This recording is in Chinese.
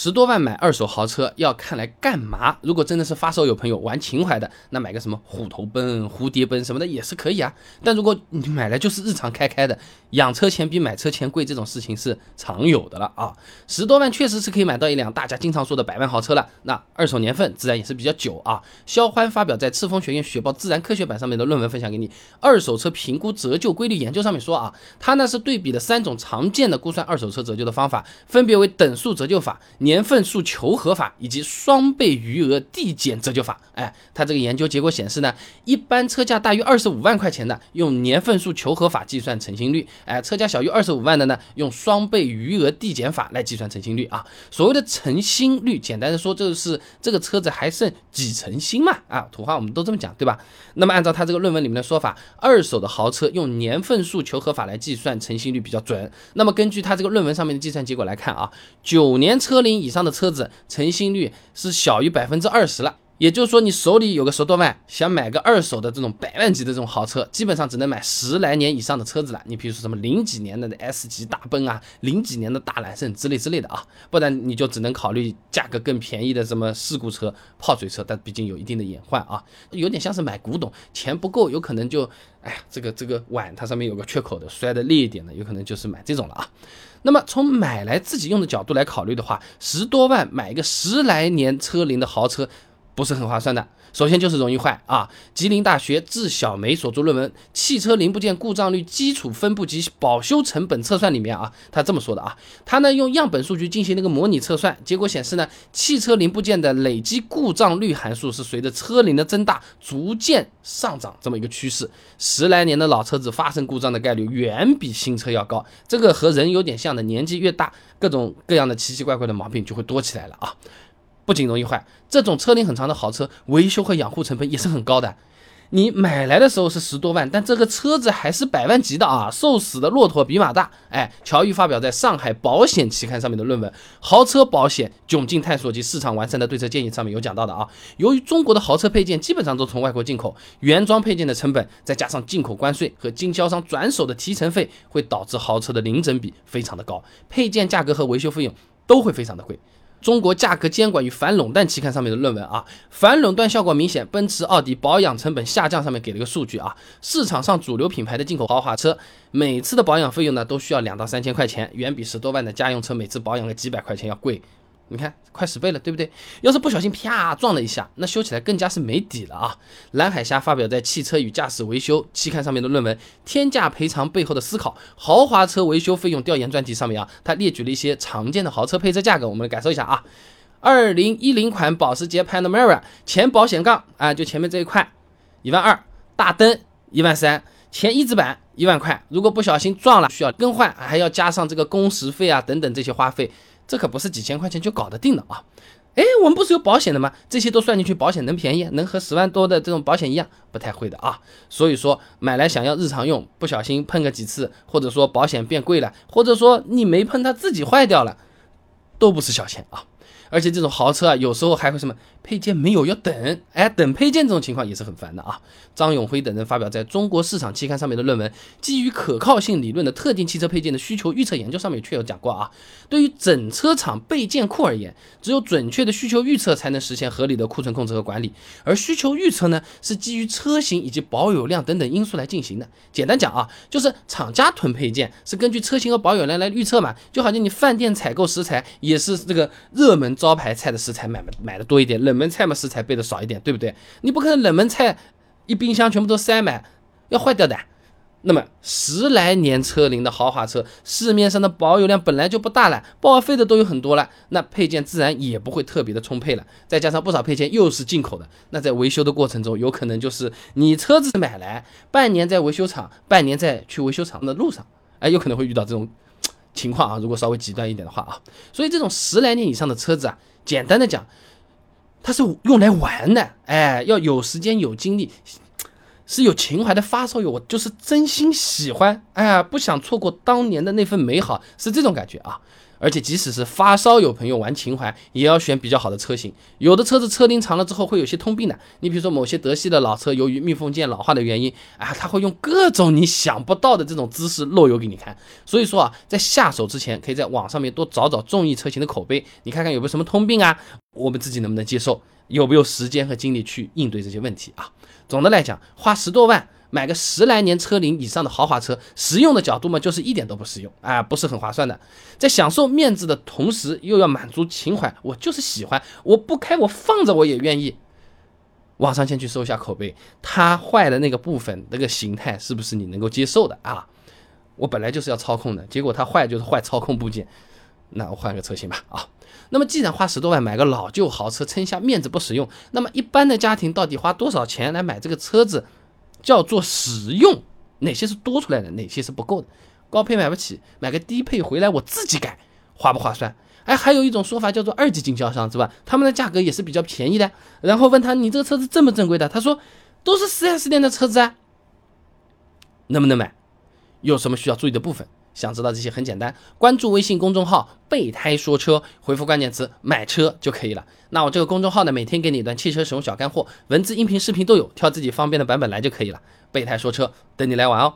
十多万买二手豪车要看来干嘛？如果真的是发烧友朋友玩情怀的，那买个什么虎头奔、蝴蝶奔什么的也是可以啊。但如果你买来就是日常开开的，养车钱比买车钱贵，这种事情是常有的了啊。十多万确实是可以买到一辆大家经常说的百万豪车了。那二手年份自然也是比较久啊。肖欢发表在赤峰学院雪豹自然科学版上面的论文分享给你，《二手车评估折旧规律研究》上面说啊，他呢是对比了三种常见的估算二手车折旧的方法，分别为等速折旧法。年份数求和法以及双倍余额递减折旧法，哎，它这个研究结果显示呢，一般车价大于二十五万块钱的，用年份数求和法计算成新率，哎，车价小于二十五万的呢，用双倍余额递减法来计算成新率啊。所谓的成新率，简单的说就是这个车子还剩几成新嘛，啊，土话我们都这么讲，对吧？那么按照他这个论文里面的说法，二手的豪车用年份数求和法来计算成新率比较准。那么根据他这个论文上面的计算结果来看啊，九年车龄。以上的车子成新率是小于百分之二十了，也就是说，你手里有个十多万，想买个二手的这种百万级的这种豪车，基本上只能买十来年以上的车子了。你比如说什么零几年的 S 级大奔啊，零几年的大揽胜之类之类的啊，不然你就只能考虑价格更便宜的什么事故车、泡水车，但毕竟有一定的隐患啊，有点像是买古董，钱不够，有可能就，哎呀，这个这个碗它上面有个缺口的，摔的裂一点的，有可能就是买这种了啊。那么从买来自己用的角度来考虑的话，十多万买一个十来年车龄的豪车，不是很划算的。首先就是容易坏啊！吉林大学智小梅所著论文《汽车零部件故障率基础分布及保修成本测算》里面啊，他这么说的啊，他呢用样本数据进行那个模拟测算，结果显示呢，汽车零部件的累积故障率函数是随着车龄的增大逐渐上涨这么一个趋势。十来年的老车子发生故障的概率远比新车要高，这个和人有点像的，年纪越大，各种各样的奇奇怪怪的毛病就会多起来了啊。不仅容易坏，这种车龄很长的豪车，维修和养护成本也是很高的。你买来的时候是十多万，但这个车子还是百万级的啊！瘦死的骆驼比马大。哎，乔玉发表在上海保险期刊上面的论文《豪车保险窘境探索及市场完善的对策建议》上面有讲到的啊。由于中国的豪车配件基本上都从外国进口，原装配件的成本再加上进口关税和经销商转手的提成费，会导致豪车的零整比非常的高，配件价格和维修费用都会非常的贵。中国价格监管与反垄断期刊上面的论文啊，反垄断效果明显，奔驰、奥迪保养成本下降。上面给了一个数据啊，市场上主流品牌的进口豪华车，每次的保养费用呢都需要两到三千块钱，远比十多万的家用车每次保养个几百块钱要贵。你看，快十倍了，对不对？要是不小心啪撞了一下，那修起来更加是没底了啊！蓝海虾发表在《汽车与驾驶维修》期刊上面的论文《天价赔偿背后的思考：豪华车维修费用调研专题》上面啊，他列举了一些常见的豪车配车价格，我们来感受一下啊。二零一零款保时捷 Panamera 前保险杠啊，就前面这一块，一万二；大灯一万三；前翼子板一万块。如果不小心撞了，需要更换，还要加上这个工时费啊等等这些花费。这可不是几千块钱就搞得定的啊！哎，我们不是有保险的吗？这些都算进去，保险能便宜？能和十万多的这种保险一样？不太会的啊！所以说买来想要日常用，不小心碰个几次，或者说保险变贵了，或者说你没碰它自己坏掉了，都不是小钱啊！而且这种豪车啊，有时候还会什么配件没有要等，哎，等配件这种情况也是很烦的啊。张永辉等人发表在中国市场期刊上面的论文《基于可靠性理论的特定汽车配件的需求预测研究》上面确有讲过啊。对于整车厂备件库而言，只有准确的需求预测才能实现合理的库存控制和管理。而需求预测呢，是基于车型以及保有量等等因素来进行的。简单讲啊，就是厂家囤配件是根据车型和保有量来预测嘛。就好像你饭店采购食材也是这个热门。招牌菜的食材买买的多一点，冷门菜嘛食材备的少一点，对不对？你不可能冷门菜一冰箱全部都塞满，要坏掉的。那么十来年车龄的豪华车，市面上的保有量本来就不大了，报废的都有很多了，那配件自然也不会特别的充沛了。再加上不少配件又是进口的，那在维修的过程中，有可能就是你车子买来半年在维修厂，半年在去维修厂的路上，哎，有可能会遇到这种。情况啊，如果稍微极端一点的话啊，所以这种十来年以上的车子啊，简单的讲，它是用来玩的，哎，要有时间有精力，是有情怀的发烧友，我就是真心喜欢，哎呀，不想错过当年的那份美好，是这种感觉啊。而且即使是发烧友朋友玩情怀，也要选比较好的车型。有的车子车龄长了之后会有些通病的，你比如说某些德系的老车，由于密封件老化的原因，啊，它会用各种你想不到的这种姿势漏油给你看。所以说啊，在下手之前，可以在网上面多找找中意车型的口碑，你看看有没有什么通病啊，我们自己能不能接受，有没有时间和精力去应对这些问题啊？总的来讲，花十多万。买个十来年车龄以上的豪华车，实用的角度嘛，就是一点都不实用啊，不是很划算的。在享受面子的同时，又要满足情怀，我就是喜欢，我不开我放着我也愿意。网上先去搜一下口碑，它坏的那个部分那个形态是不是你能够接受的啊？我本来就是要操控的，结果它坏就是坏操控部件，那我换个车型吧啊。那么既然花十多万买个老旧豪车，撑下面子不实用，那么一般的家庭到底花多少钱来买这个车子？叫做实用，哪些是多出来的，哪些是不够的？高配买不起，买个低配回来我自己改，划不划算？哎，还有一种说法叫做二级经销商，是吧？他们的价格也是比较便宜的。然后问他，你这个车子正不正规的？他说都是 4S 店的车子啊，能不能买？有什么需要注意的部分？想知道这些很简单，关注微信公众号“备胎说车”，回复关键词“买车”就可以了。那我这个公众号呢，每天给你一段汽车使用小干货，文字、音频、视频都有，挑自己方便的版本来就可以了。备胎说车，等你来玩哦。